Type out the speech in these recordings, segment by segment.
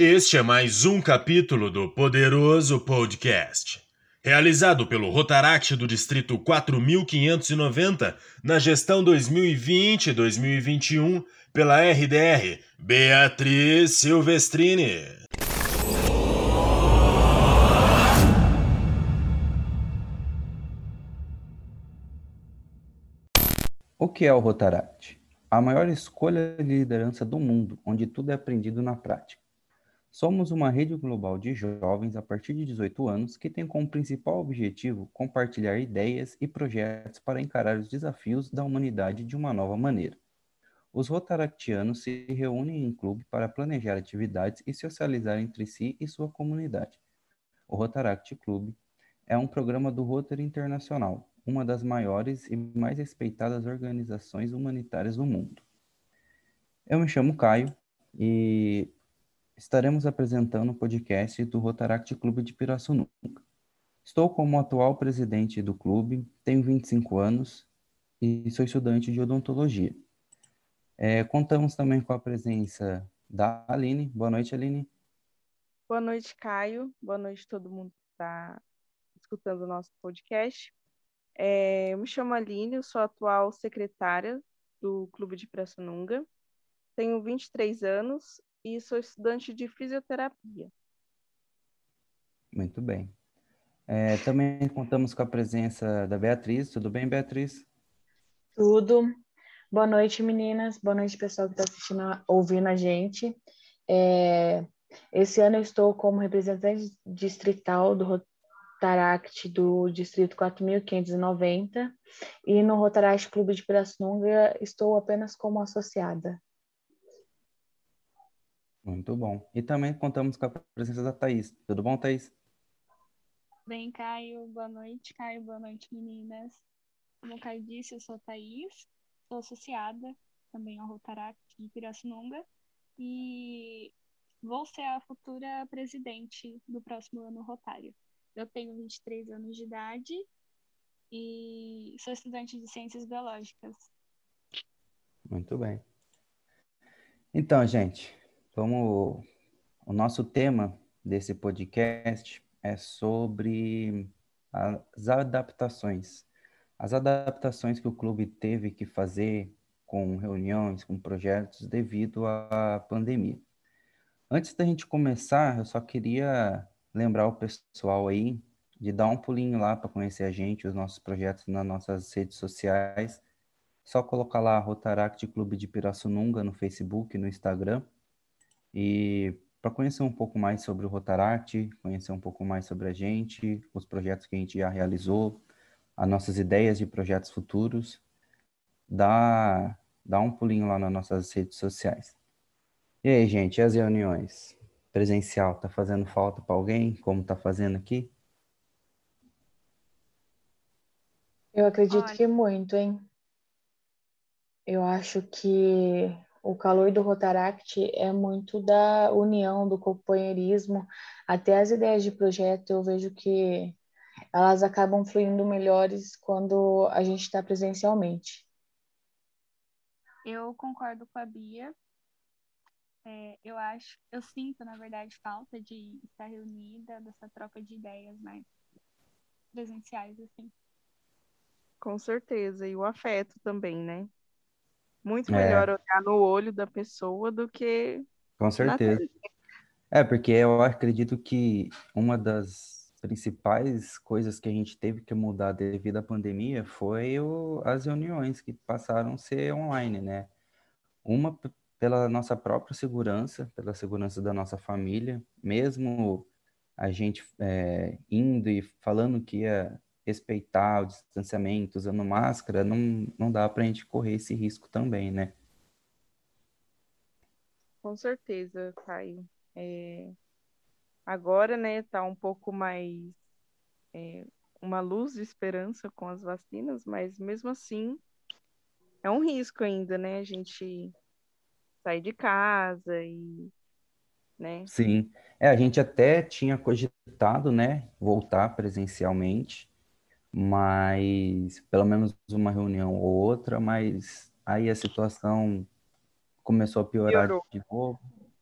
Este é mais um capítulo do Poderoso Podcast, realizado pelo Rotaract do Distrito 4590 na gestão 2020-2021 pela RDR Beatriz Silvestrini. O que é o Rotaract? A maior escolha de liderança do mundo, onde tudo é aprendido na prática. Somos uma rede global de jovens a partir de 18 anos que tem como principal objetivo compartilhar ideias e projetos para encarar os desafios da humanidade de uma nova maneira. Os rotaractianos se reúnem em clube para planejar atividades e socializar entre si e sua comunidade. O Rotaract Club é um programa do Rotary Internacional, uma das maiores e mais respeitadas organizações humanitárias do mundo. Eu me chamo Caio e estaremos apresentando o podcast do Rotaract Clube de Pirassununga. Estou como atual presidente do clube, tenho 25 anos e sou estudante de odontologia. É, contamos também com a presença da Aline. Boa noite, Aline. Boa noite, Caio. Boa noite todo mundo que está escutando o nosso podcast. É, eu me chamo Aline, eu sou atual secretária do Clube de Pirassununga. Tenho 23 anos e sou estudante de fisioterapia. Muito bem. É, também contamos com a presença da Beatriz. Tudo bem, Beatriz? Tudo. Boa noite, meninas. Boa noite, pessoal que está assistindo, ouvindo a gente. É, esse ano eu estou como representante distrital do Rotaract do Distrito 4590 e no Rotaract Clube de Pirassununga estou apenas como associada. Muito bom. E também contamos com a presença da Thaís. Tudo bom, Thaís? Bem, Caio. Boa noite, Caio. Boa noite, meninas. Como o Caio disse, eu sou a Thaís, sou associada também ao Rotaract de Pirassununga e vou ser a futura presidente do próximo ano rotário. Eu tenho 23 anos de idade e sou estudante de ciências biológicas. Muito bem. Então, gente, como o nosso tema desse podcast é sobre as adaptações. As adaptações que o clube teve que fazer com reuniões, com projetos devido à pandemia. Antes da gente começar, eu só queria lembrar o pessoal aí de dar um pulinho lá para conhecer a gente, os nossos projetos nas nossas redes sociais. Só colocar lá Rotaract Clube de Pirassununga no Facebook, no Instagram e para conhecer um pouco mais sobre o Rotaract, conhecer um pouco mais sobre a gente, os projetos que a gente já realizou, as nossas ideias de projetos futuros, dá, dá um pulinho lá nas nossas redes sociais. E aí, gente, as reuniões presencial tá fazendo falta para alguém, como tá fazendo aqui? Eu acredito Olha. que muito, hein? Eu acho que o calor do Rotaract é muito da união, do companheirismo, até as ideias de projeto eu vejo que elas acabam fluindo melhores quando a gente está presencialmente. Eu concordo com a Bia. É, eu acho, eu sinto, na verdade, falta de estar reunida, dessa troca de ideias mais presenciais, assim. Com certeza, e o afeto também, né? Muito é. melhor é. olhar no olho da pessoa do que. Com certeza. É, porque eu acredito que uma das principais coisas que a gente teve que mudar devido à pandemia foi o, as reuniões que passaram a ser online, né? Uma pela nossa própria segurança, pela segurança da nossa família, mesmo a gente é, indo e falando que ia respeitar o distanciamento, usando máscara, não, não dá para a gente correr esse risco também, né? Com certeza, Caio. É... Agora, né, tá um pouco mais é, uma luz de esperança com as vacinas, mas mesmo assim é um risco ainda, né? A gente sair de casa e, né? Sim. É, a gente até tinha cogitado, né, voltar presencialmente, mas pelo menos uma reunião ou outra, mas aí a situação começou a piorar Piorou. de novo.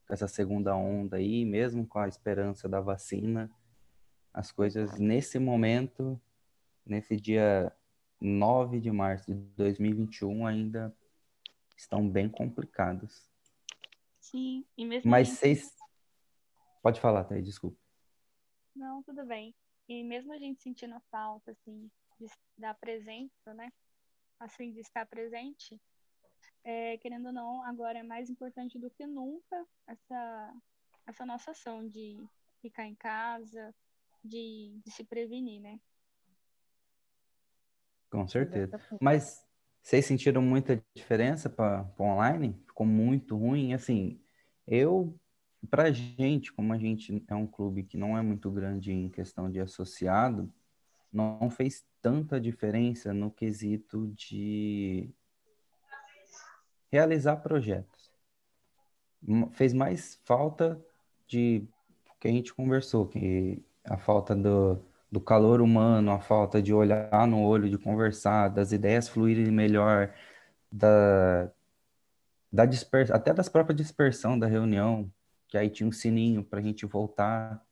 essa segunda onda aí, mesmo com a esperança da vacina, as coisas nesse momento, nesse dia 9 de março de 2021, ainda estão bem complicadas. Sim, e mesmo Mas gente... vocês. Pode falar, Thaís, desculpa. Não, tudo bem. E mesmo a gente sentindo falta, assim, de, da presença, né? Assim, de estar presente, é, querendo ou não, agora é mais importante do que nunca essa, essa nossa ação de ficar em casa, de, de se prevenir, né? Com certeza. Mas vocês sentiram muita diferença para online? Ficou muito ruim? Assim, eu, pra gente, como a gente é um clube que não é muito grande em questão de associado, não fez tanta diferença no quesito de realizar projetos. Fez mais falta de que a gente conversou, que a falta do, do calor humano, a falta de olhar no olho, de conversar, das ideias fluírem melhor, da, da dispersa, até das próprias dispersão da reunião, que aí tinha um sininho para a gente voltar.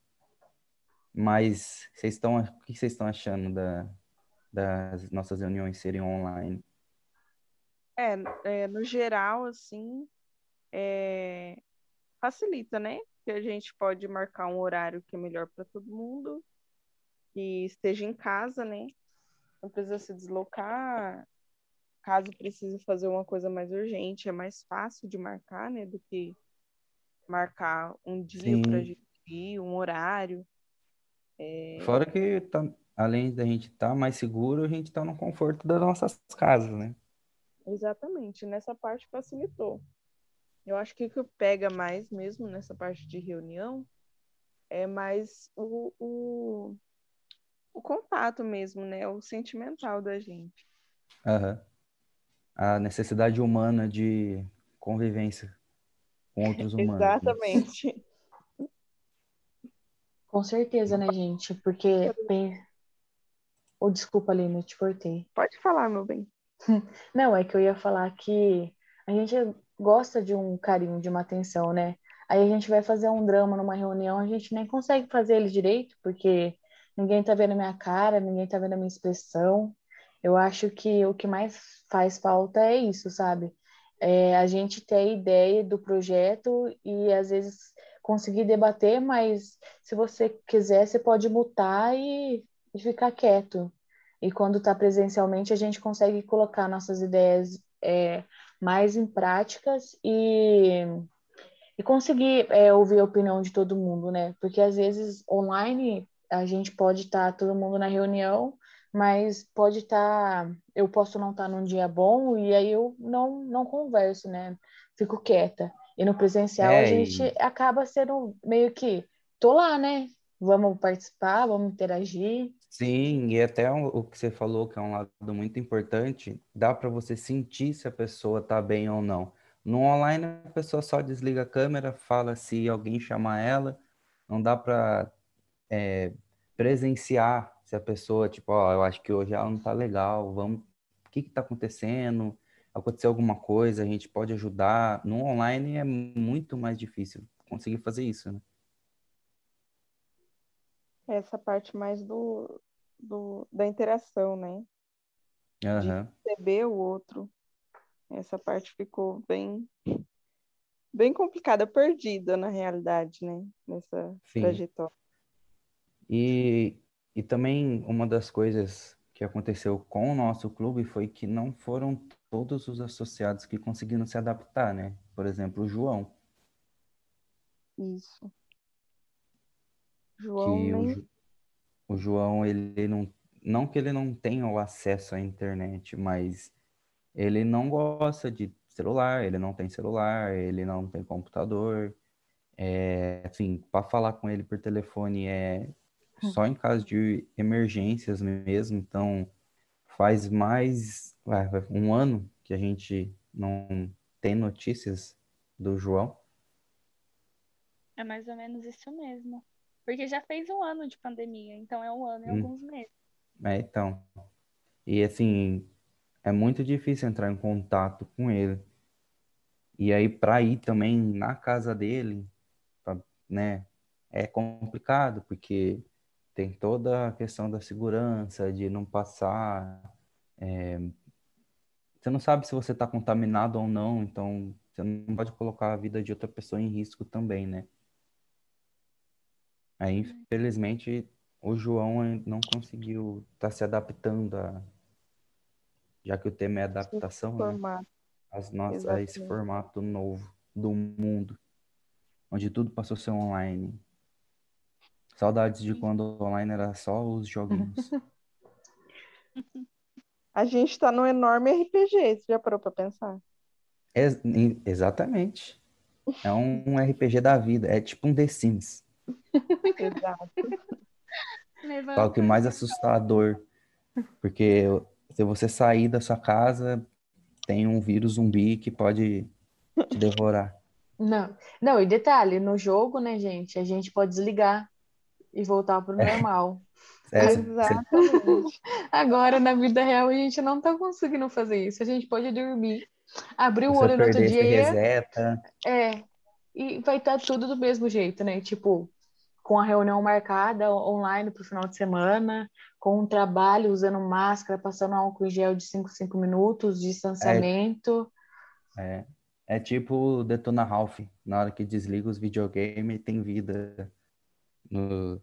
Mas vocês estão, o que vocês estão achando da, das nossas reuniões serem online? É, é no geral, assim, é, facilita, né? Que a gente pode marcar um horário que é melhor para todo mundo, que esteja em casa, né? Não precisa se deslocar. Caso precise fazer uma coisa mais urgente, é mais fácil de marcar, né? Do que marcar um dia para a gente ir, um horário. É... Fora que, tá, além da gente estar tá mais seguro, a gente está no conforto das nossas casas, né? Exatamente, nessa parte facilitou. Eu acho que o que pega mais mesmo nessa parte de reunião é mais o, o, o contato mesmo, né? O sentimental da gente. Uhum. A necessidade humana de convivência com outros humanos. Exatamente. Com certeza, né, gente? Porque. Oh, desculpa, Aline, eu te cortei. Pode falar, meu bem. Não, é que eu ia falar que a gente gosta de um carinho, de uma atenção, né? Aí a gente vai fazer um drama numa reunião, a gente nem consegue fazer ele direito, porque ninguém tá vendo a minha cara, ninguém tá vendo a minha expressão. Eu acho que o que mais faz falta é isso, sabe? É a gente ter a ideia do projeto e às vezes conseguir debater, mas se você quiser, você pode mutar e, e ficar quieto. E quando está presencialmente, a gente consegue colocar nossas ideias é, mais em práticas e, e conseguir é, ouvir a opinião de todo mundo, né? Porque às vezes online a gente pode estar tá todo mundo na reunião, mas pode estar, tá, eu posso não estar tá num dia bom e aí eu não, não converso, né? Fico quieta. E no presencial é, a gente e... acaba sendo meio que, tô lá, né? Vamos participar, vamos interagir. Sim, e até o que você falou, que é um lado muito importante, dá para você sentir se a pessoa tá bem ou não. No online, a pessoa só desliga a câmera, fala se alguém chamar ela, não dá para é, presenciar se a pessoa, tipo, ó, eu acho que hoje ela não tá legal, vamos, o que que tá acontecendo? Aconteceu alguma coisa, a gente pode ajudar. No online é muito mais difícil conseguir fazer isso, né? essa parte mais do, do da interação, né? Uhum. De perceber o outro. Essa parte ficou bem bem complicada, perdida na realidade, né? Nessa Sim. trajetória. E, e também uma das coisas que aconteceu com o nosso clube foi que não foram todos os associados que conseguiram se adaptar, né? Por exemplo, o João. Isso. João que nem... o, o João, ele não, não que ele não tenha o acesso à internet, mas ele não gosta de celular, ele não tem celular, ele não tem computador. É, assim, para falar com ele por telefone é só em caso de emergências mesmo. Então, faz mais um ano que a gente não tem notícias do João. É mais ou menos isso mesmo. Porque já fez um ano de pandemia, então é um ano e hum. alguns meses. É, então. E assim, é muito difícil entrar em contato com ele. E aí, para ir também na casa dele, pra, né, é complicado, porque tem toda a questão da segurança, de não passar. É, você não sabe se você está contaminado ou não, então você não pode colocar a vida de outra pessoa em risco também, né? Aí, infelizmente, o João não conseguiu estar tá se adaptando a, já que o tema é adaptação, né? As nossas, a esse formato novo do mundo, onde tudo passou a ser online. Saudades de quando online era só os joguinhos. A gente está no enorme RPG, você já parou para pensar? Ex exatamente. É um RPG da vida, é tipo um The Sims. Exato. Só que mais assustador, porque se você sair da sua casa, tem um vírus zumbi que pode te devorar. Não, não, e detalhe, no jogo, né, gente, a gente pode desligar e voltar pro é. normal. É, Exatamente. Agora, na vida real, a gente não tá conseguindo fazer isso. A gente pode dormir, abrir o olho no outro dia. Reseta. É, e vai estar tá tudo do mesmo jeito, né? Tipo, com a reunião marcada online para o final de semana, com um trabalho usando máscara, passando álcool em gel de 5 5 minutos, distanciamento. É, é, é tipo Detona Ralph, na hora que desliga os videogames tem vida no,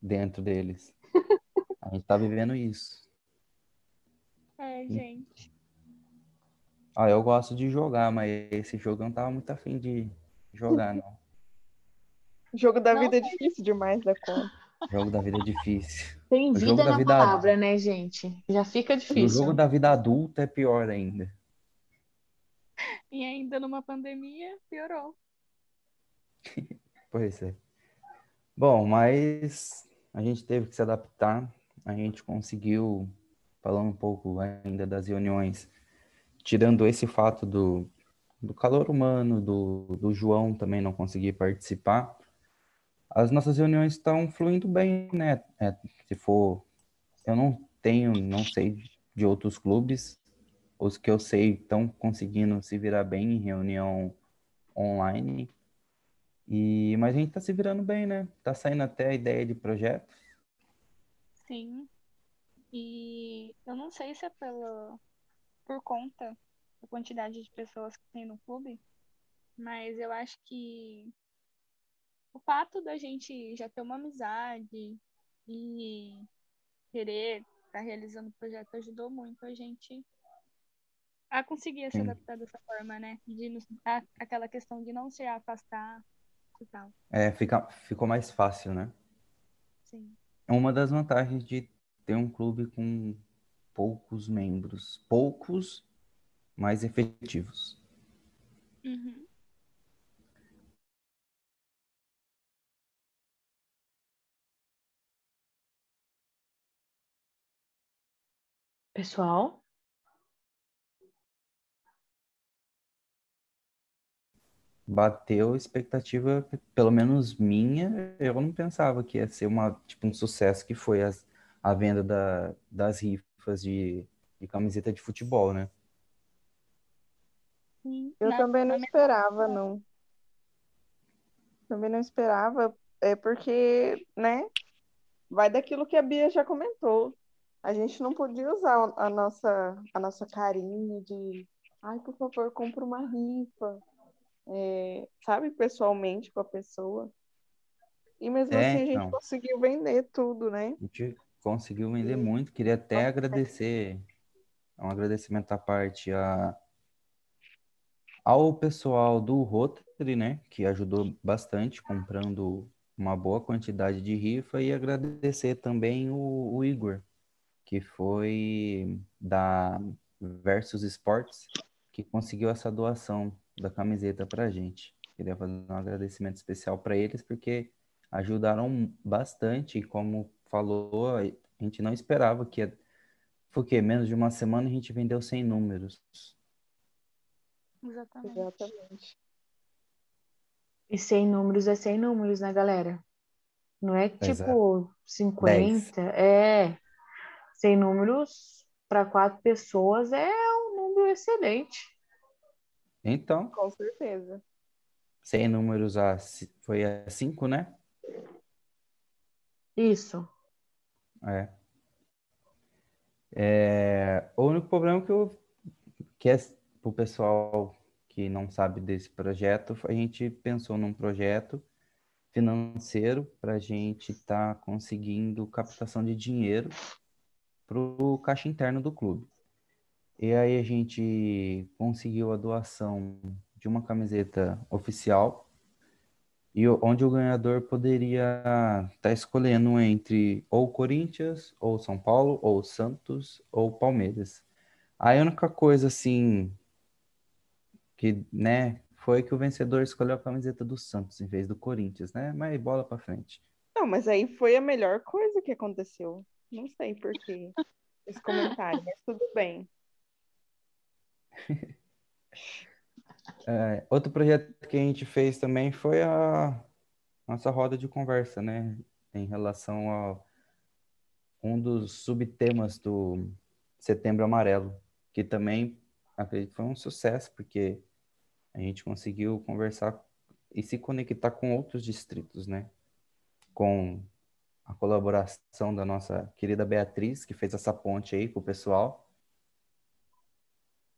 dentro deles. A gente tá vivendo isso. É, gente. Ah, eu gosto de jogar, mas esse jogo eu não tava muito afim de jogar, não. O jogo da não, vida é difícil demais da conta. Jogo da vida é difícil. Tem vida na vida palavra, né, gente? Já fica difícil. O jogo da vida adulta é pior ainda. E ainda numa pandemia, piorou. pois é. Bom, mas a gente teve que se adaptar. A gente conseguiu, falando um pouco ainda das reuniões, tirando esse fato do, do calor humano, do, do João também não conseguir participar, as nossas reuniões estão fluindo bem, né? É, se for, eu não tenho, não sei de outros clubes, os que eu sei estão conseguindo se virar bem em reunião online. E, mas a gente está se virando bem, né? Tá saindo até a ideia de projeto. Sim. E eu não sei se é pela, por conta da quantidade de pessoas que tem no clube, mas eu acho que o fato da gente já ter uma amizade e querer estar tá realizando o projeto ajudou muito a gente a conseguir se adaptar dessa forma, né? De a, aquela questão de não se afastar e tal. É, fica, ficou mais fácil, né? Sim. Uma das vantagens de ter um clube com poucos membros. Poucos, mais efetivos. Uhum. Pessoal? Bateu expectativa, pelo menos minha, eu não pensava que ia ser uma, tipo, um sucesso que foi as, a venda da, das rifas de, de camiseta de futebol, né? Sim. Eu Na- também não esperava, não. Também não esperava, é porque, né? Vai daquilo que a Bia já comentou. A gente não podia usar a nossa, a nossa carinha de, ai, por favor, compra uma rifa, é, sabe, pessoalmente com a pessoa. E mesmo É, assim a gente então. conseguiu vender tudo, né? A gente conseguiu vender muito. Queria até agradecer, um agradecimento à parte a, ao pessoal do Rotary, né, que ajudou bastante comprando uma boa quantidade de rifa e agradecer também o, o Igor, que foi da Versus Sports, que conseguiu essa doação da camiseta para a gente. Queria fazer um agradecimento especial para eles, porque ajudaram bastante. E como falou, a gente não esperava que ia... Foi o quê? Menos de uma semana a gente vendeu 100 números. Exatamente. Exatamente. E 100 números é 100 números, né, galera? Não é tipo 50, é. 100 números para quatro pessoas é um número excelente. Então, Com certeza. sem números, a, foi a 5, né? Isso. É. É, o único problema que eu que é para o pessoal que não sabe desse projeto, a gente pensou num projeto financeiro para a gente estar conseguindo captação de dinheiro para o caixa interno do clube. E aí a gente conseguiu a doação de uma camiseta oficial e onde o ganhador poderia estar escolhendo entre ou Corinthians, ou São Paulo, ou Santos, ou Palmeiras. A única coisa assim que, né, foi que o vencedor escolheu a camiseta do Santos em vez do Corinthians, né? Mas bola pra frente. Não, mas aí foi a melhor coisa que aconteceu. Não sei por quê esse comentário, mas tudo bem. É, outro projeto que a gente fez também foi a nossa roda de conversa, né? Em relação a um dos subtemas do Setembro Amarelo, que também acredito que foi um sucesso, porque a gente conseguiu conversar e se conectar com outros distritos, né? Com a colaboração da nossa querida Beatriz, que fez essa ponte aí com o pessoal.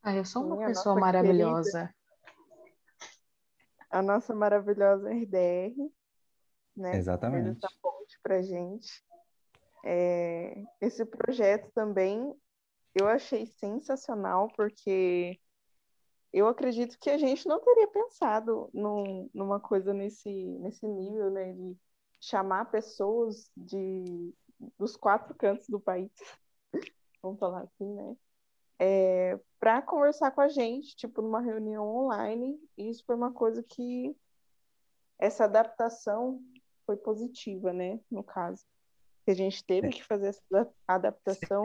Ah, eu sou uma Sim, a pessoa maravilhosa. A nossa maravilhosa RDR, né? Exatamente. essa ponte pra gente. É, esse projeto também eu achei sensacional, porque eu acredito que a gente não teria pensado num- numa coisa nesse, nesse nível, né? De chamar pessoas de, dos quatro cantos do país, vamos falar assim, né? É, para conversar com a gente, tipo, numa reunião online. E isso foi uma coisa que essa adaptação foi positiva, né? No caso. Que a gente teve que fazer essa ada- adaptação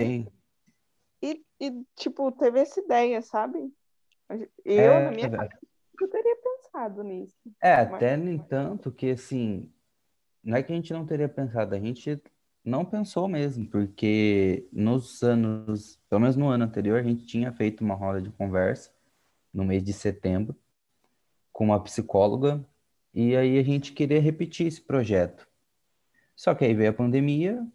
e, e, tipo, teve essa ideia, sabe? Eu, É, na minha cabeça, eu teria pensado nisso. É, Mas- até no entanto que assim, não é que a gente não teria pensado, a gente não pensou mesmo, porque nos anos, pelo menos no ano anterior, a gente tinha feito uma roda de conversa no mês de setembro com uma psicóloga e aí a gente queria repetir esse projeto. Só que aí veio a pandemia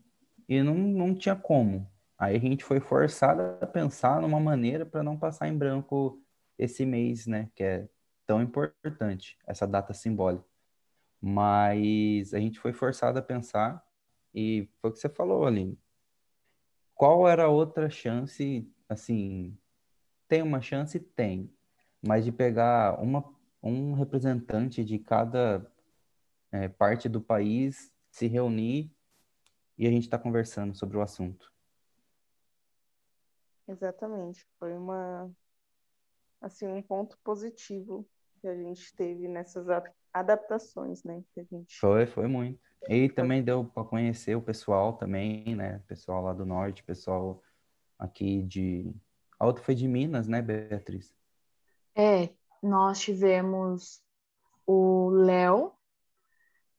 e não, não tinha como. Aí a gente foi forçado a pensar numa maneira para não passar em branco esse mês, né, que é tão importante, essa data simbólica. Mas a gente foi forçado a pensar e foi o que você falou, Aline. Qual era a outra chance, assim, tem uma chance? Tem, mas de pegar uma, um representante de cada eh, parte do país, se reunir e a gente está conversando sobre o assunto. Exatamente. Foi uma, assim, um ponto positivo que a gente teve nessas adaptações, né? Que a gente Foi, foi muito. E também deu para conhecer o pessoal também, né? Pessoal lá do norte, pessoal aqui de. A outra foi de Minas, né, Beatriz? É, nós tivemos o Léo,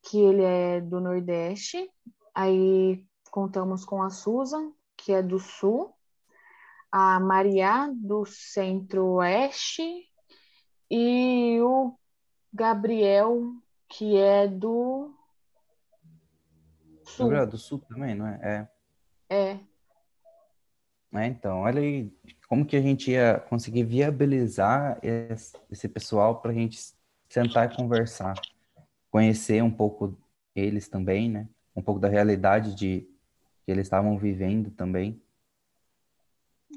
que ele é do Nordeste. Aí contamos com a Susan, que é do Sul. A Maria, do Centro-Oeste. E o Gabriel, que é do Rio Sul. Grande do Sul também, não é? É. É, É, então, olha aí como que a gente ia conseguir viabilizar esse, esse pessoal para a gente sentar e conversar, conhecer um pouco eles também, né? Um pouco da realidade de que eles estavam vivendo também.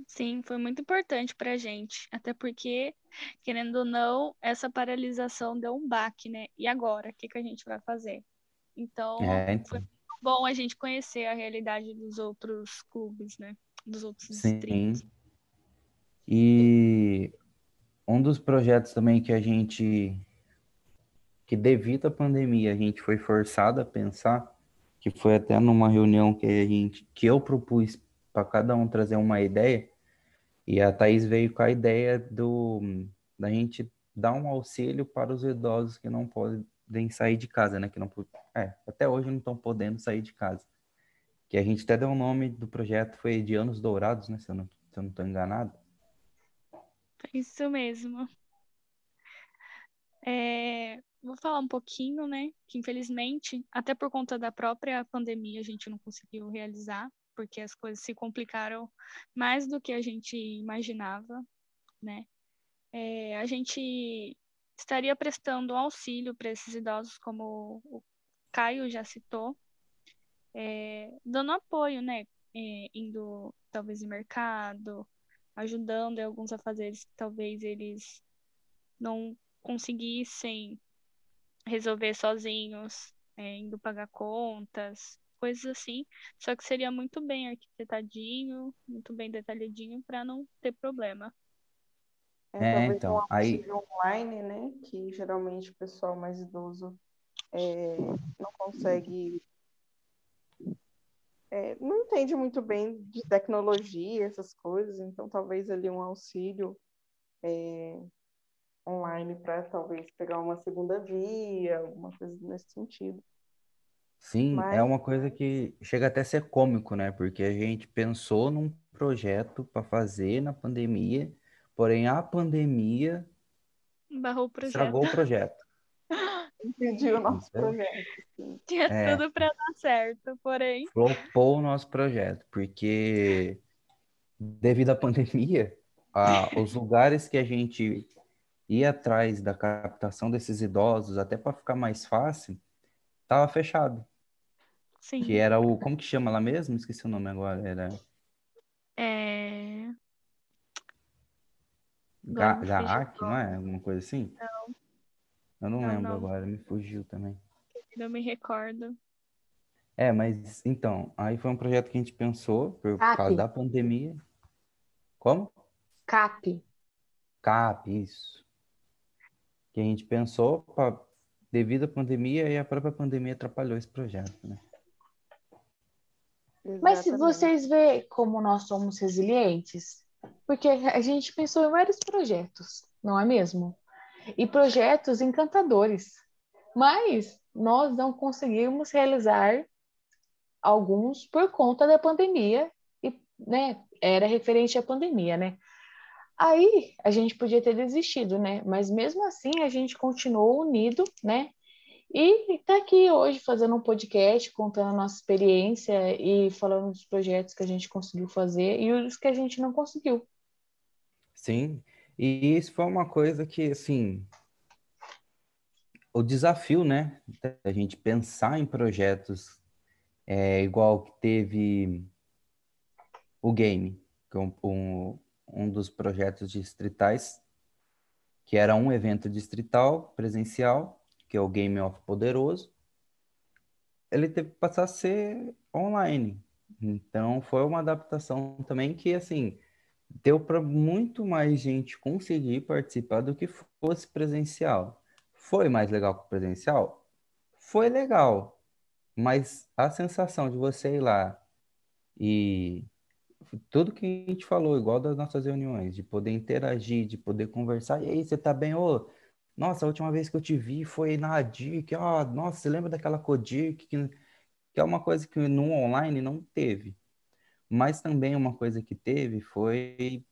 Sim, foi muito importante pra gente, até porque, querendo ou não, essa paralisação deu um baque, né? E agora, o que que a gente vai fazer? Então, É, então. foi bom a gente conhecer a realidade dos outros clubes, né? Dos outros Sim. distritos. E um dos projetos também que a gente, que devido à pandemia, a gente foi forçado a pensar, que foi até numa reunião que a gente, que eu propus para cada um trazer uma ideia, e a Thaís veio com a ideia do da gente dar um auxílio para os idosos que não podem sair de casa, né? Que não, é, até hoje não estão podendo sair de casa. Que a gente até deu o nome do projeto, foi de Anos Dourados, né? Se eu não, se eu não estou enganado. Isso mesmo. É, vou falar um pouquinho, né? Que infelizmente, até por conta da própria pandemia, a gente não conseguiu realizar, porque as coisas se complicaram mais do que a gente imaginava, né? É, a gente estaria prestando auxílio para esses idosos, como o Caio já citou, é, dando apoio, né? É, indo talvez em mercado, ajudando alguns afazeres que talvez eles não conseguissem resolver sozinhos, é, indo pagar contas, coisas assim. Só que seria muito bem arquitetadinho, muito bem detalhadinho para não ter problema. É, É, talvez então, um aí- auxílio online, né? Que geralmente o pessoal mais idoso é, não consegue. é, não entende muito bem de tecnologia, essas coisas, então talvez ali um auxílio é, online para talvez pegar uma segunda via, alguma coisa nesse sentido. Sim, é Mas- uma coisa que chega até a ser cômico, né? Porque a gente pensou num projeto para fazer na pandemia, porém a pandemia Barrou o projeto. estragou o projeto. Impediu o nosso Então, projeto. Tinha É. tudo para dar certo, porém, flopou o nosso projeto, porque devido à pandemia, a- os lugares que a gente ia atrás da captação desses idosos, até para ficar mais fácil, estava fechado. sim. Que era o, como que chama lá mesmo? Esqueci o nome agora, era É... Ga Não, Gaak, não é? Alguma coisa assim? Eu não Não, lembro não. agora, me fugiu também. Não me recordo. É, mas então, aí foi um projeto que a gente pensou por CAP. causa da pandemia. Como? CAP. CAP, isso. Que a gente pensou pra, devido à pandemia e a própria pandemia atrapalhou esse projeto, né? Mas se vocês veem como nós somos resilientes, porque a gente pensou em vários projetos, não é mesmo? E projetos encantadores, mas nós não conseguimos realizar alguns por conta da pandemia e, né, era referente à pandemia, né? Aí a gente podia ter desistido, né? Mas mesmo assim a gente continuou unido, né? E está aqui hoje fazendo um podcast, contando a nossa experiência e falando dos projetos que a gente conseguiu fazer e os que a gente não conseguiu. Sim, e isso foi uma coisa que, assim, o desafio, né, da gente pensar em projetos é, igual que teve o game, que é um, um, um dos projetos distritais, que era um evento distrital presencial, que é o Game of Poderoso, ele teve que passar a ser online. Então, foi uma adaptação também que, assim, deu para muito mais gente conseguir participar do que fosse presencial. Foi mais legal que o presencial? Foi legal, mas a sensação de você ir lá e tudo que a gente falou, igual das nossas reuniões, de poder interagir, de poder conversar, e aí, você tá bem? Ô, nossa, a última vez que eu te vi foi na ADIC, ó, nossa, você lembra daquela Codic, que, que é uma coisa que no online não teve. Mas também uma coisa que teve foi,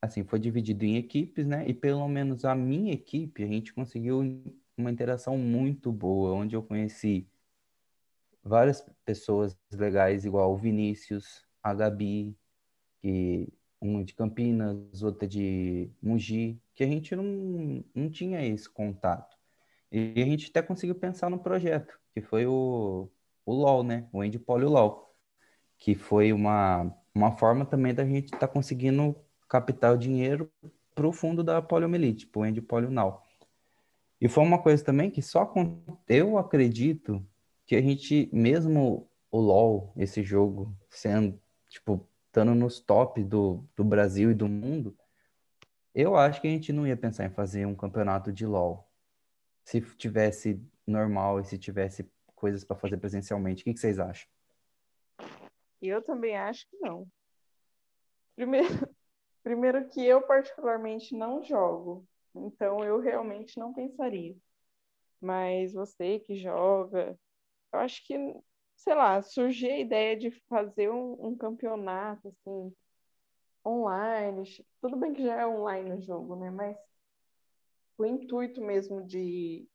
assim, foi dividido em equipes, né? E pelo menos a minha equipe, a gente conseguiu uma interação muito boa, onde eu conheci várias pessoas legais, igual o Vinícius, a Gabi, que uma de Campinas, outra de Mogi, que a gente não, não tinha esse contato. E a gente até conseguiu pensar no projeto, que foi o, o LOL, né? O Endpoly LOL que foi uma, uma forma também da gente estar tá conseguindo captar o dinheiro para o fundo da poliomielite, para o Endpolio Now. E foi uma coisa também que só eu acredito que a gente, mesmo o LoL, esse jogo, sendo, tipo, estando nos top do, do Brasil e do mundo, eu acho que a gente não ia pensar em fazer um campeonato de LoL. Se tivesse normal e se tivesse coisas para fazer presencialmente, o que, que vocês acham? Eu também acho que não. Primeiro, primeiro que eu particularmente não jogo, então eu realmente não pensaria. Mas você que joga, eu acho que, sei lá, surgiu a ideia de fazer um, um campeonato assim online. Tudo bem que já é online o jogo, né? Mas o intuito mesmo de,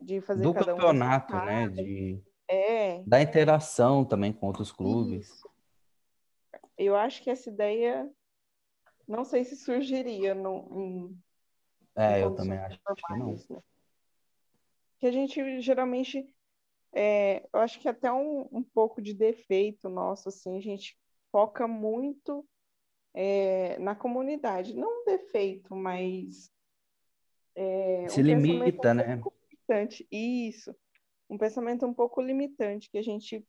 de fazer Do cada um campeonato, resultado. né? De, É, da interação também com outros clubes. Isso. Eu acho que essa ideia, não sei se surgiria no, em, É, eu também acho que não. né? Que a gente geralmente, é, eu acho que até um, um pouco de defeito nosso, assim, a gente foca muito é, na comunidade. Não um defeito, mas é, Se um limita, né? Isso, um pensamento um pouco limitante, que a gente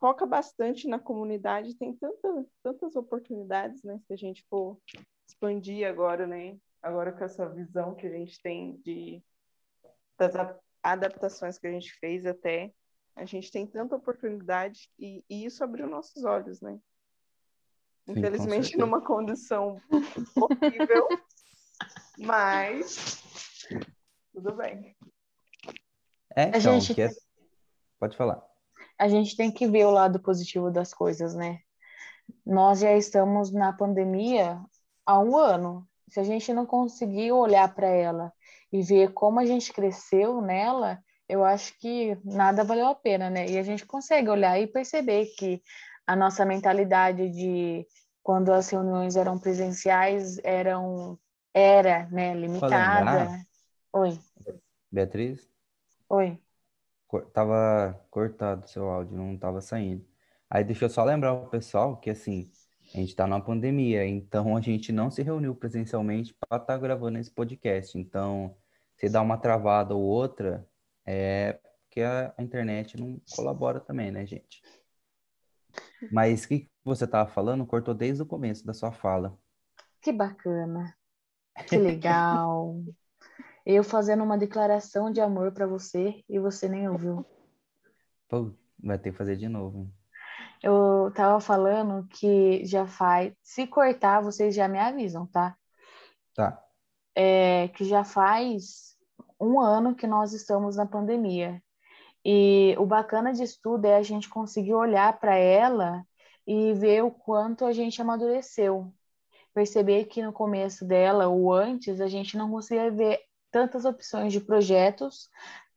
foca bastante na comunidade, tem tanta, tantas oportunidades, né? Se a gente for expandir agora, né? Agora com essa visão que a gente tem de das adaptações que a gente fez até, a gente tem tanta oportunidade e, e isso abriu nossos olhos, né? com Infelizmente numa condição horrível, mas tudo bem. É, A então, gente- que é... Pode falar. a gente tem que ver o lado positivo das coisas, né? Nós já estamos na pandemia há um ano. Se a gente não conseguir olhar para ela e ver como a gente cresceu nela, eu acho que nada valeu a pena, né? E a gente consegue olhar e perceber que a nossa mentalidade de quando as reuniões eram presenciais eram era, né, limitada. Oi, Beatriz? Oi. Cor- Tava cortado o seu áudio, não tava saindo. Aí deixa eu só lembrar o pessoal que assim, a gente tá numa pandemia, então a gente não se reuniu presencialmente para estar gravando esse podcast. Então, se dá uma travada ou outra, é porque a a internet não colabora também, né, gente? Mas o que que você tava falando cortou desde o começo da sua fala. Que bacana. Que legal. Eu fazendo uma declaração de amor para você e você nem ouviu. Pô, vai ter que fazer de novo. Eu tava falando que já faz. Se cortar, vocês já me avisam, tá? Tá. É que já faz um ano que nós estamos na pandemia. E o bacana disso tudo é a gente conseguir olhar para ela e ver o quanto a gente amadureceu. Perceber que no começo dela, ou antes, a gente não conseguia ver tantas opções de projetos,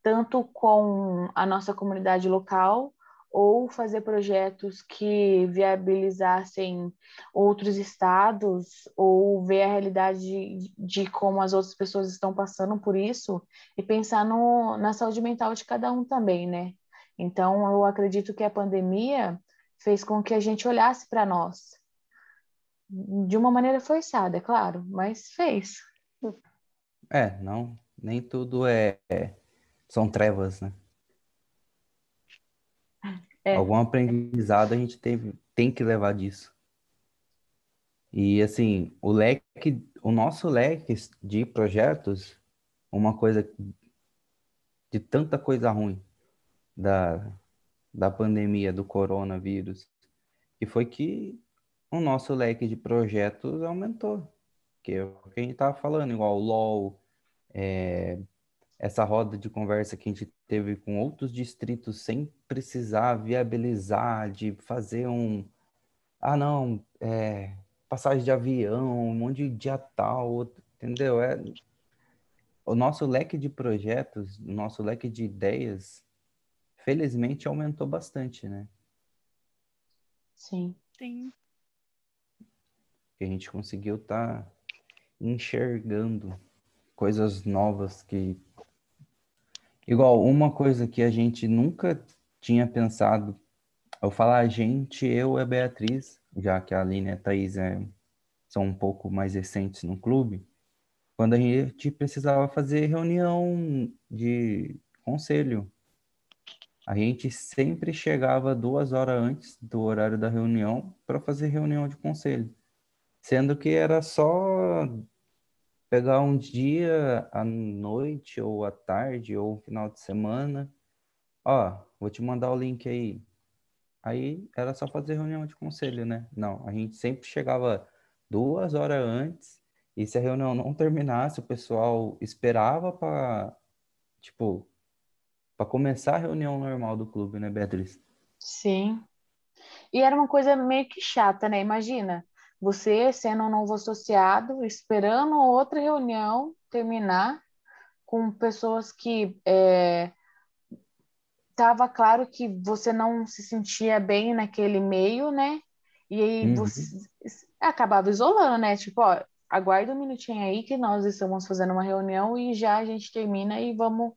tanto com a nossa comunidade local, ou fazer projetos que viabilizassem outros estados, ou ver a realidade de, de como as outras pessoas estão passando por isso, e pensar no, na saúde mental de cada um também, né? Então, eu acredito que a pandemia fez com que a gente olhasse para nós. De uma maneira forçada, é claro, mas fez. É, não, nem tudo é, é- são trevas, né? É. Algum aprendizado a gente teve, tem que levar disso. E assim, o leque, o nosso leque de projetos, uma coisa de tanta coisa ruim da, da pandemia do coronavírus, que foi que o nosso leque de projetos aumentou. Que é o que a gente tava falando, igual o LOL, é, essa roda de conversa que a gente teve com outros distritos sem precisar viabilizar, de fazer um. Ah, não, é, passagem de avião, um monte de dia tal, entendeu? É, o nosso leque de projetos, o nosso leque de ideias, felizmente aumentou bastante, né? Sim. Sim. Que a gente conseguiu estar enxergando coisas novas que. Igual, uma coisa que a gente nunca tinha pensado, eu falar a gente, eu e a Beatriz, já que a Aline e a Thaís é, são um pouco mais recentes no clube, quando a gente precisava fazer reunião de conselho. A gente sempre chegava duas horas antes do horário da reunião para fazer reunião de conselho. Sendo que era só pegar um dia à noite ou à tarde ou final de semana. Ó, vou te mandar o link aí. Aí era só fazer reunião de conselho, né? Não, a gente sempre chegava duas horas antes e se a reunião não terminasse, o pessoal esperava para, tipo, para começar a reunião normal do clube, né, Beatriz? Sim. E era uma coisa meio que chata, né? Imagina, você sendo um novo associado, esperando outra reunião terminar com pessoas que é, tava claro que você não se sentia bem naquele meio, né? E aí Uhum. você acabava isolando, né? Tipo, ó, aguarda um minutinho aí que nós estamos fazendo uma reunião e já a gente termina e vamos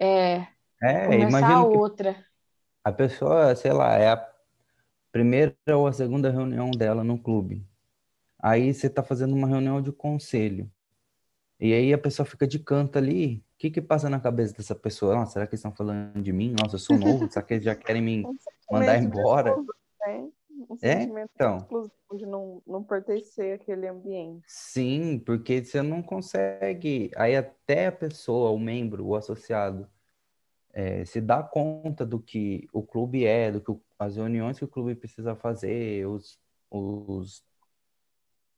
é, É, começar outra. a pessoa, sei lá, é a primeira ou a segunda reunião dela no clube. Aí você tá fazendo uma reunião de conselho. E aí a pessoa fica de canto ali. O que que passa na cabeça dessa pessoa? Nossa, será que eles estão falando de mim? Nossa, eu sou novo. Será que eles já querem me Um mandar embora? né? Um É, de então. exclusão, de não, não pertencer àquele ambiente. Sim, porque você não consegue. Aí até a pessoa, o membro, o associado, eh, se dá conta do que o clube é, do que o- as reuniões que o clube precisa fazer, os, os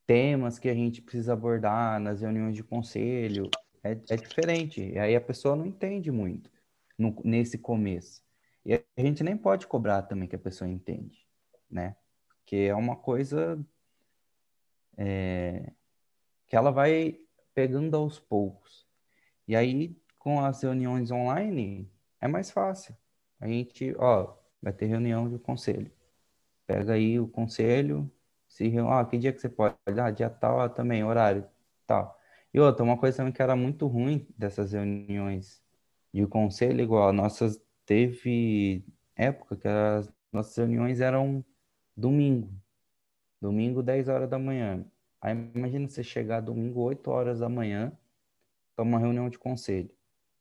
temas que a gente precisa abordar nas reuniões de conselho, é, é diferente. E aí a pessoa não entende muito no- nesse começo. E a gente nem pode cobrar também que a pessoa entende, né? Que é uma coisa é, que ela vai pegando aos poucos. E aí, com as reuniões online, é mais fácil. A gente, ó, vai ter reunião de conselho. Pega aí o conselho, se reúne, ah, que dia que você pode? Ah, dia tal, ah, também, horário, tal. E outra, uma coisa também que era muito ruim dessas reuniões de conselho, igual, nossas, teve época que as nossas reuniões eram domingo. Domingo, 10 horas da manhã. Aí imagina você chegar domingo, 8 horas da manhã, para uma reunião de conselho.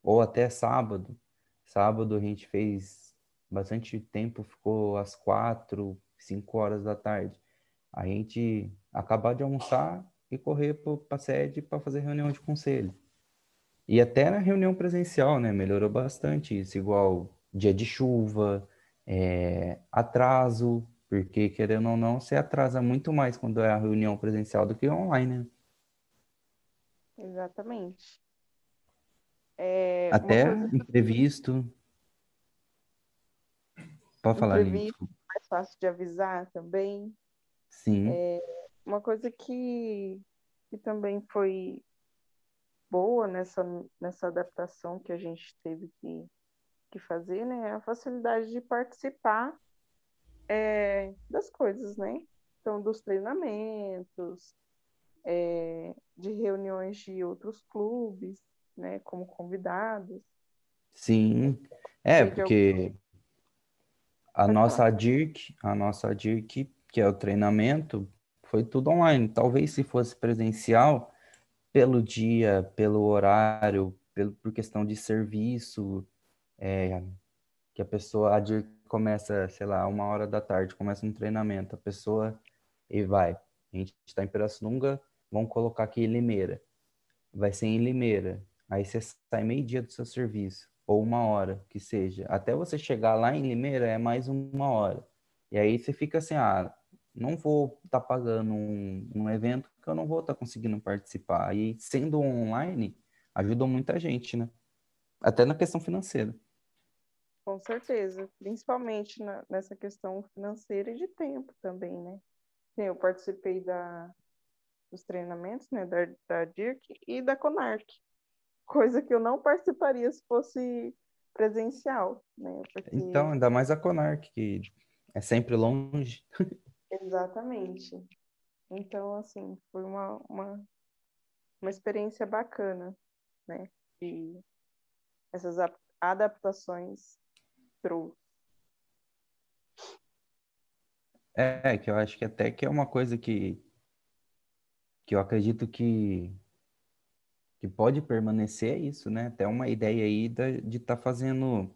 Ou até sábado. Sábado a gente fez bastante tempo, ficou às 4, 5 horas da tarde. A gente acabar de almoçar e correr para a sede para fazer reunião de conselho. E até na reunião presencial, né? Melhorou bastante isso, igual dia de chuva, é, atraso, porque querendo ou não, você atrasa muito mais quando é a reunião presencial do que online, né? Exatamente. É, Até coisa imprevisto. Pode falar, desculpa. mais fácil de avisar também. Sim, Uma coisa que, que também foi boa nessa, nessa adaptação que a gente teve que, que fazer, né? é A facilidade de participar é, das coisas, né? Então, dos treinamentos, é, de reuniões de outros clubes, né? Como convidados. sim. É, porque a nossa DIRC, a nossa DIRC, que é o treinamento, foi tudo online. Talvez se fosse presencial, pelo dia, pelo horário, pelo, por questão de serviço, é, que a pessoa, a DIRC começa, sei lá, uma hora da tarde, começa um treinamento, a pessoa e vai. A gente está em Pirassununga, vamos colocar aqui em Limeira. Vai ser em Limeira. Aí você sai meio-dia do seu serviço, ou uma hora, que seja. Até você chegar lá em Limeira é mais uma hora. E aí você fica assim, ah, não vou estar pagando um, um evento que eu não vou estar conseguindo participar. E sendo online, ajudou muita gente, né? Até na questão financeira. Com certeza, principalmente na- nessa questão financeira e de tempo também, né? Eu participei da, dos treinamentos, né, da, da DIRC e da CONARC, coisa que eu não participaria se fosse presencial, né? Porque, Então, ainda mais a Conarc, que é sempre longe. exatamente. Então, assim, foi uma, uma, uma experiência bacana, né? E essas adaptações trouxe. É, que eu acho que até que é uma coisa que, que eu acredito que, que pode permanecer é isso, né? Até uma ideia aí de estar fazendo,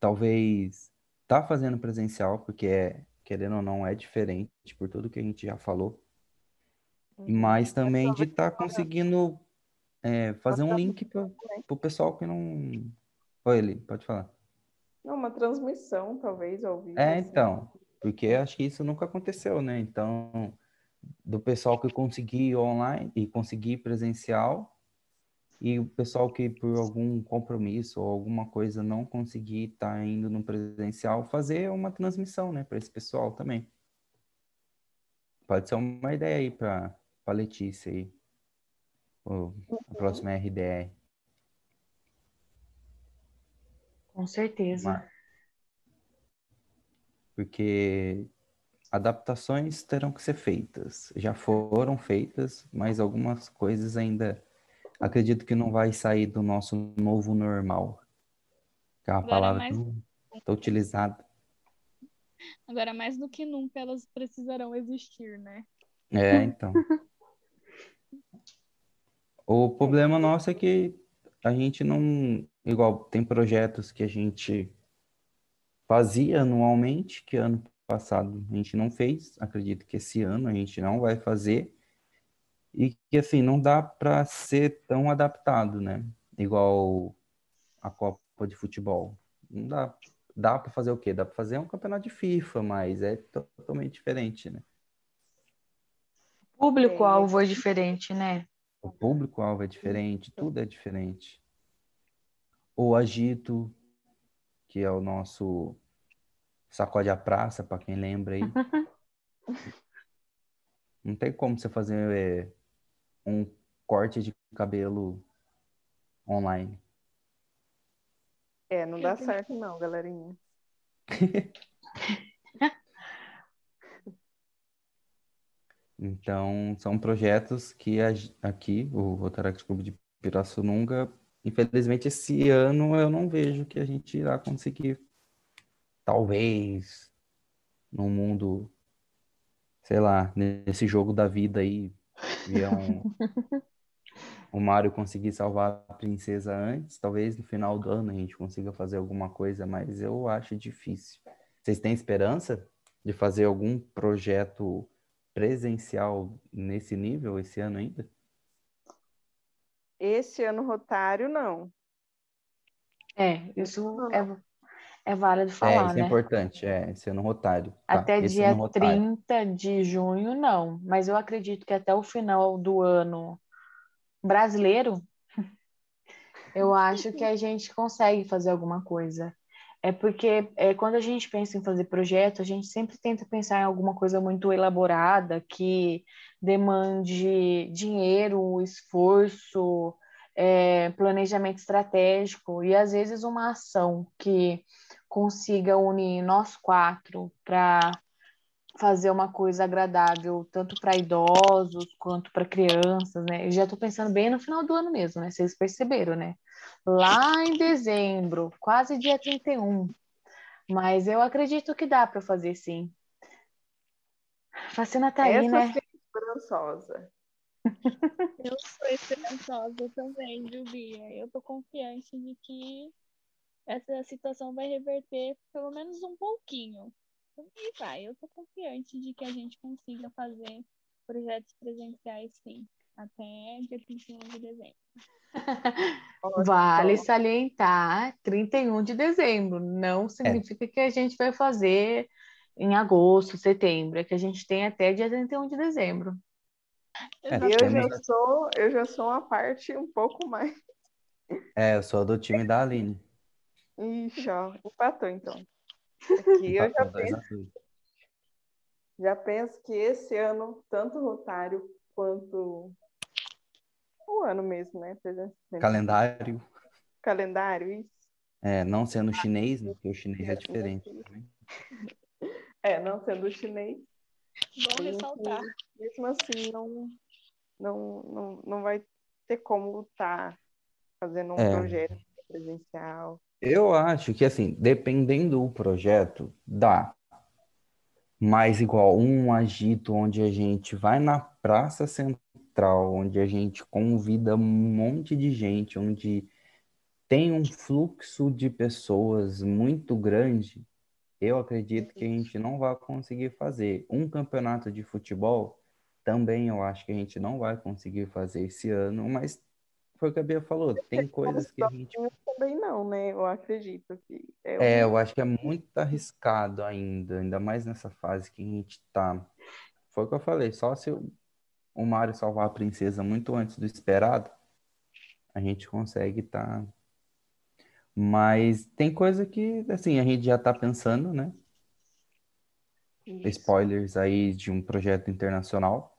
talvez, tá fazendo presencial, porque é, querendo ou não, é diferente por tudo que a gente já falou, mas também de estar conseguindo é, fazer um link para o pessoal que não. Oi, Eli, pode falar. Uma transmissão, talvez, ao vivo. É, assim. então, porque acho que isso nunca aconteceu, né? Então, do pessoal que conseguir online e conseguir presencial, e o pessoal que por algum compromisso ou alguma coisa não conseguir estar indo no presencial, fazer uma transmissão, né, para esse pessoal também. Pode ser uma ideia aí para para Letícia aí, o, a próxima RDR. Com certeza. Mas- Porque adaptações terão que ser feitas. Já foram feitas, mas algumas coisas ainda acredito que não vai sair do nosso novo normal. Que é uma Agora palavra mais- tão, tão utilizada. Agora, mais do que nunca, elas precisarão existir, né? É, então. O problema nosso é que a gente não. Igual, tem projetos que a gente fazia anualmente, que ano passado a gente não fez. Acredito que esse ano a gente não vai fazer. E que, assim, não dá para ser tão adaptado, né? Igual a Copa de Futebol. Não dá. Dá para fazer o quê? Dá para fazer um campeonato de FIFA, mas é totalmente diferente, né? O público-alvo é diferente, né? O público-alvo é diferente, tudo é diferente. O agito, que é o nosso sacode a praça, para quem lembra aí. Não tem como você fazer é, um corte de cabelo online. É, não dá certo não, galerinha. Então, são projetos que aqui, o Rotaract Clube de Pirassununga, infelizmente esse ano eu não vejo que a gente irá conseguir, talvez, no mundo, sei lá, nesse jogo da vida aí, vier um, o Mario conseguir salvar a princesa antes, talvez no final do ano a gente consiga fazer alguma coisa, mas eu acho difícil. Vocês têm esperança de fazer algum projeto presencial nesse nível esse ano ainda? Esse ano rotário, não. É, isso é, é válido É, falar, isso é né? importante, é, esse ano rotário. Tá, Até esse dia ano rotário. 30 de junho, não. Mas eu acredito que até o final do ano brasileiro, eu acho que a gente consegue fazer alguma coisa. É porque é, quando a gente pensa em fazer projeto, a gente sempre tenta pensar em alguma coisa muito elaborada, que demande dinheiro, esforço, é, planejamento estratégico, e às vezes uma ação que consiga unir nós quatro para fazer uma coisa agradável tanto para idosos quanto para crianças, né? Eu já estou pensando bem no final do ano mesmo, né? Vocês perceberam, né? Lá em dezembro, quase dia 31. Mas eu acredito que dá para fazer sim. Vacina tá aí, né? esperançosa. Eu sou esperançosa também, viu, Bia? Eu tô confiante de que essa situação vai reverter pelo menos um pouquinho. E vai, eu tô confiante de que a gente consiga fazer projetos presenciais, sim, até dia 31 de dezembro. Vale salientar 31 de dezembro. É. Não significa que a gente vai fazer em agosto, setembro. É que a gente tem até dia 31 de dezembro. É, Eu temos já sou, eu já sou uma parte um pouco mais. É, eu sou do time da Aline. Ixi, ó, empatou então. Aqui eu já Empatou penso, já penso que esse ano, tanto o rotário quanto o ano mesmo, né? Calendário, Calendário, isso. é, não sendo chinês, né, porque o chinês é diferente também. É, não sendo chinês, Bom ressaltar. mesmo assim não, não, não, não vai ter como estar fazendo um É. projeto presencial. Eu acho que, assim, dependendo do projeto, dá. Mas igual um agito onde a gente vai na Praça Central, onde a gente convida um monte de gente, onde tem um fluxo de pessoas muito grande, eu acredito que a gente não vai conseguir fazer. Um campeonato de futebol, também eu acho que a gente não vai conseguir fazer esse ano, mas foi o que a Bia falou, tem coisas que a gente Eu também não, né? Eu acredito que é, É, um- eu acho que é muito arriscado ainda, ainda mais nessa fase que a gente tá. Foi o que eu falei, só se o Mario salvar a princesa muito antes do esperado, a gente consegue tá. Mas tem coisa que, assim, a gente já tá pensando, né? isso. Spoilers aí de um projeto internacional.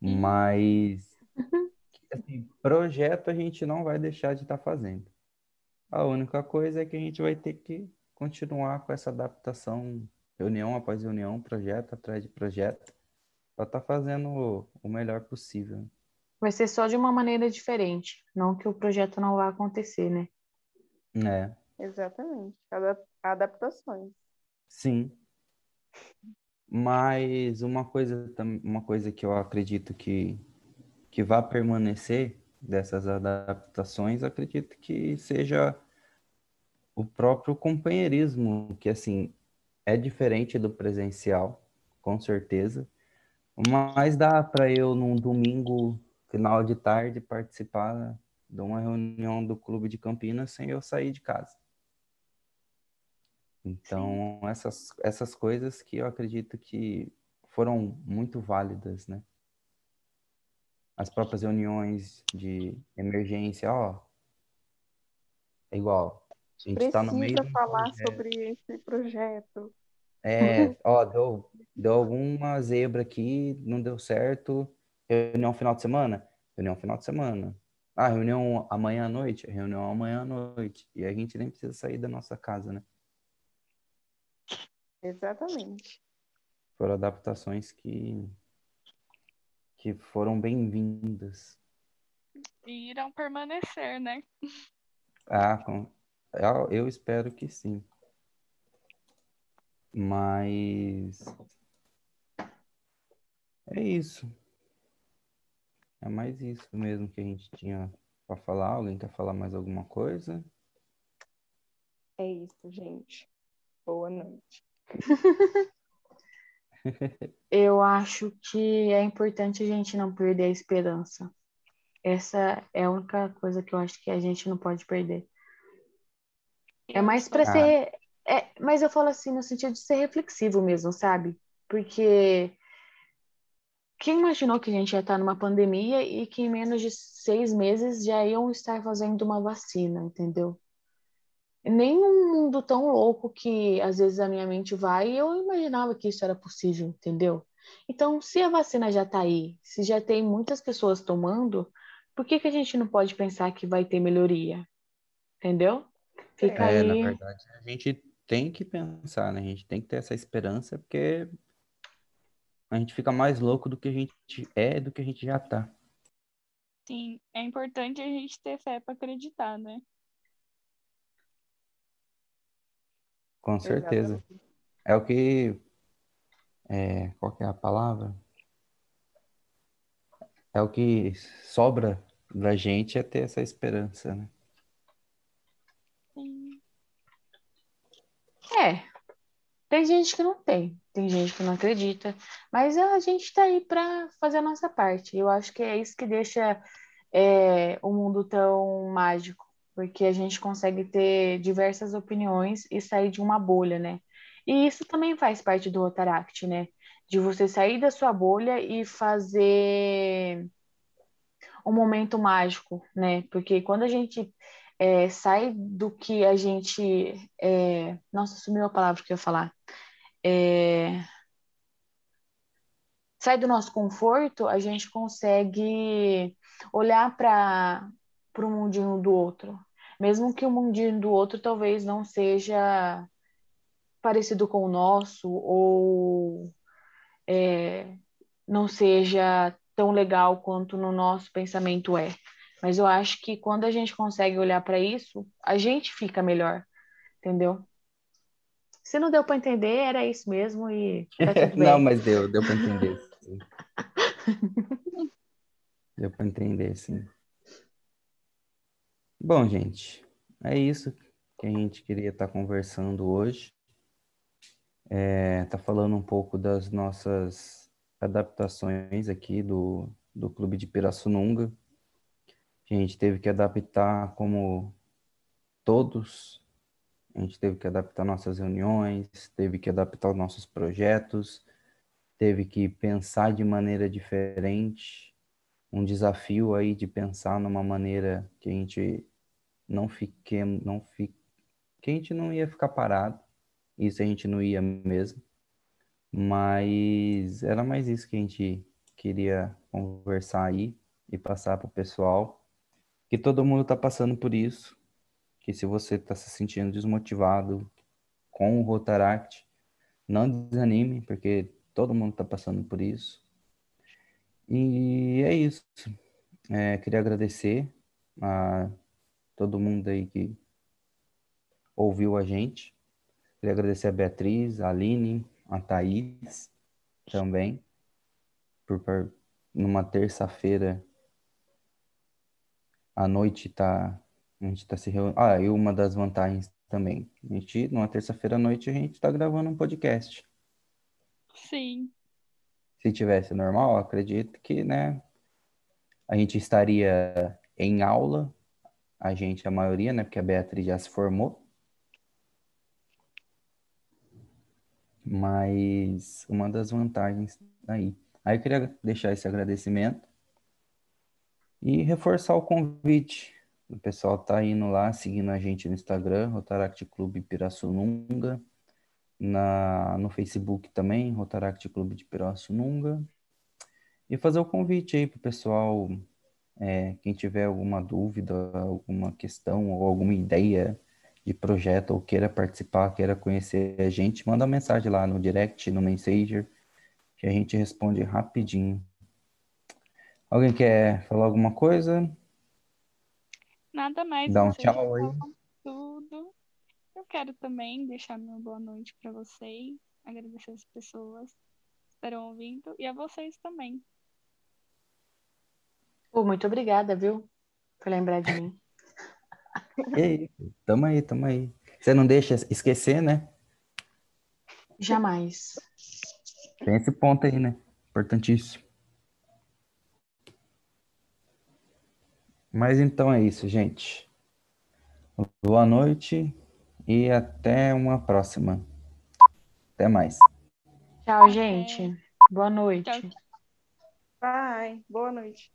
Mas, assim, projeto a gente não vai deixar de estar fazendo. A única coisa é que a gente vai ter que continuar com essa adaptação, reunião após reunião, projeto atrás de projeto, para estar tá fazendo o melhor possível. Vai ser só de uma maneira diferente, não que o projeto não vá acontecer, né? É. Exatamente. Adap adaptações. Sim. Mas uma coisa, uma coisa que eu acredito que, que vai permanecer dessas adaptações, acredito que seja o próprio companheirismo, que assim é diferente do presencial, com certeza. Mas dá para eu num domingo, final de tarde, participar de uma reunião do clube de Campinas sem eu sair de casa. Então, essas, essas coisas que eu acredito que foram muito válidas, né? As próprias reuniões de emergência, ó, é igual. A gente está no meio. Precisa falar sobre esse projeto. É, ó, deu, deu alguma zebra aqui, não deu certo. Reunião final de semana? Reunião final de semana. Ah, reunião amanhã à noite? Reunião amanhã à noite. E a gente nem precisa sair da nossa casa, né? Exatamente. Foram adaptações que, que foram bem-vindas. E irão permanecer, né? Ah, com... eu, eu espero que sim. Mas é isso. É mais isso mesmo que a gente tinha para falar. Alguém quer falar mais alguma coisa? É isso, gente. Boa noite. Eu acho que é importante a gente não perder a esperança. Essa é a única coisa que eu acho que a gente não pode perder. É mais para ah. ser. É, mas eu falo assim no sentido de ser reflexivo mesmo, sabe? Porque quem imaginou que a gente ia estar numa pandemia e que em menos de seis meses já iam estar fazendo uma vacina, entendeu? Nem um mundo tão louco que às vezes a minha mente vai e eu imaginava que isso era possível, entendeu? Então, se a vacina já está aí, se já tem muitas pessoas tomando, por que, que a gente não pode pensar que vai ter melhoria? Entendeu? Fica é, aí... na verdade, a gente tem que pensar, né? A gente tem que ter essa esperança, porque a gente fica mais louco do que a gente é, do que a gente já tá. Sim, é importante a gente ter fé para acreditar, né? Com certeza. Exatamente. É o que. É, qual que é a palavra? É o que sobra da gente é ter essa esperança, né? Sim. É. Tem gente que não tem, tem gente que não acredita, mas a gente está aí para fazer a nossa parte. Eu acho que é isso que deixa é, o mundo tão mágico porque a gente consegue ter diversas opiniões e sair de uma bolha, né? E isso também faz parte do Rotaract, né? De você sair da sua bolha e fazer um momento mágico, né? Porque quando a gente é, sai do que a gente. É... Nossa, sumiu a palavra que eu ia falar. É... Sai do nosso conforto, a gente consegue olhar para para o mundinho do outro. Mesmo que o mundinho do outro talvez não seja parecido com o nosso ou é, não seja tão legal quanto no nosso pensamento é. Mas eu acho que quando a gente consegue olhar para isso, a gente fica melhor, entendeu? Se não deu para entender, era isso mesmo e tá não, mas deu, deu para entender. deu para entender, sim. Bom, gente, é isso que a gente queria estar tá conversando hoje. É, tá falando um pouco das nossas adaptações aqui do, do Clube de Pirassununga. A gente teve que adaptar como todos. A gente teve que adaptar nossas reuniões, teve que adaptar os nossos projetos, teve que pensar de maneira diferente. Um desafio aí de pensar numa maneira que a gente não fiquemos, não fi, que a gente não ia ficar parado, isso a gente não ia mesmo, mas era mais isso que a gente queria conversar aí e passar para o pessoal, que todo mundo está passando por isso, que se você está se sentindo desmotivado com o Rotaract, não desanime, porque todo mundo está passando por isso. E é isso. É, queria agradecer a todo mundo aí que ouviu a gente. Queria agradecer a Beatriz, a Aline, a Thaís também, por numa terça-feira à noite tá, a gente tá se reunindo. Ah, e uma das vantagens também. A gente, numa terça-feira à noite, a gente tá gravando um podcast. Sim. Se tivesse normal, acredito que, né, a gente estaria em aula, a gente, a maioria, né, porque a Beatriz já se formou. Mas uma das vantagens aí. Aí eu queria deixar esse agradecimento e reforçar o convite. O pessoal tá indo lá, seguindo a gente no Instagram, Rotaract Clube Pirassununga, na, no Facebook também, Rotaract Clube de Pirassununga. E fazer o convite aí pro pessoal, é, quem tiver alguma dúvida, alguma questão ou alguma ideia de projeto ou queira participar, queira conhecer a gente, manda mensagem lá no direct, no Messenger, que a gente responde rapidinho. Alguém quer falar alguma coisa? Nada mais. Dá um tchau aí. Tudo. Eu quero também deixar meu boa noite para vocês, agradecer as pessoas que estarão ouvindo e a vocês também. Oh, muito obrigada, viu? Por lembrar de mim. Ei, tamo aí, tamo aí. Você não deixa esquecer, né? Jamais. Tem esse ponto aí, né? Importantíssimo. Mas então é isso, gente. Boa noite e até uma próxima. Até mais. Tchau, gente. Boa noite. Bye. Boa noite.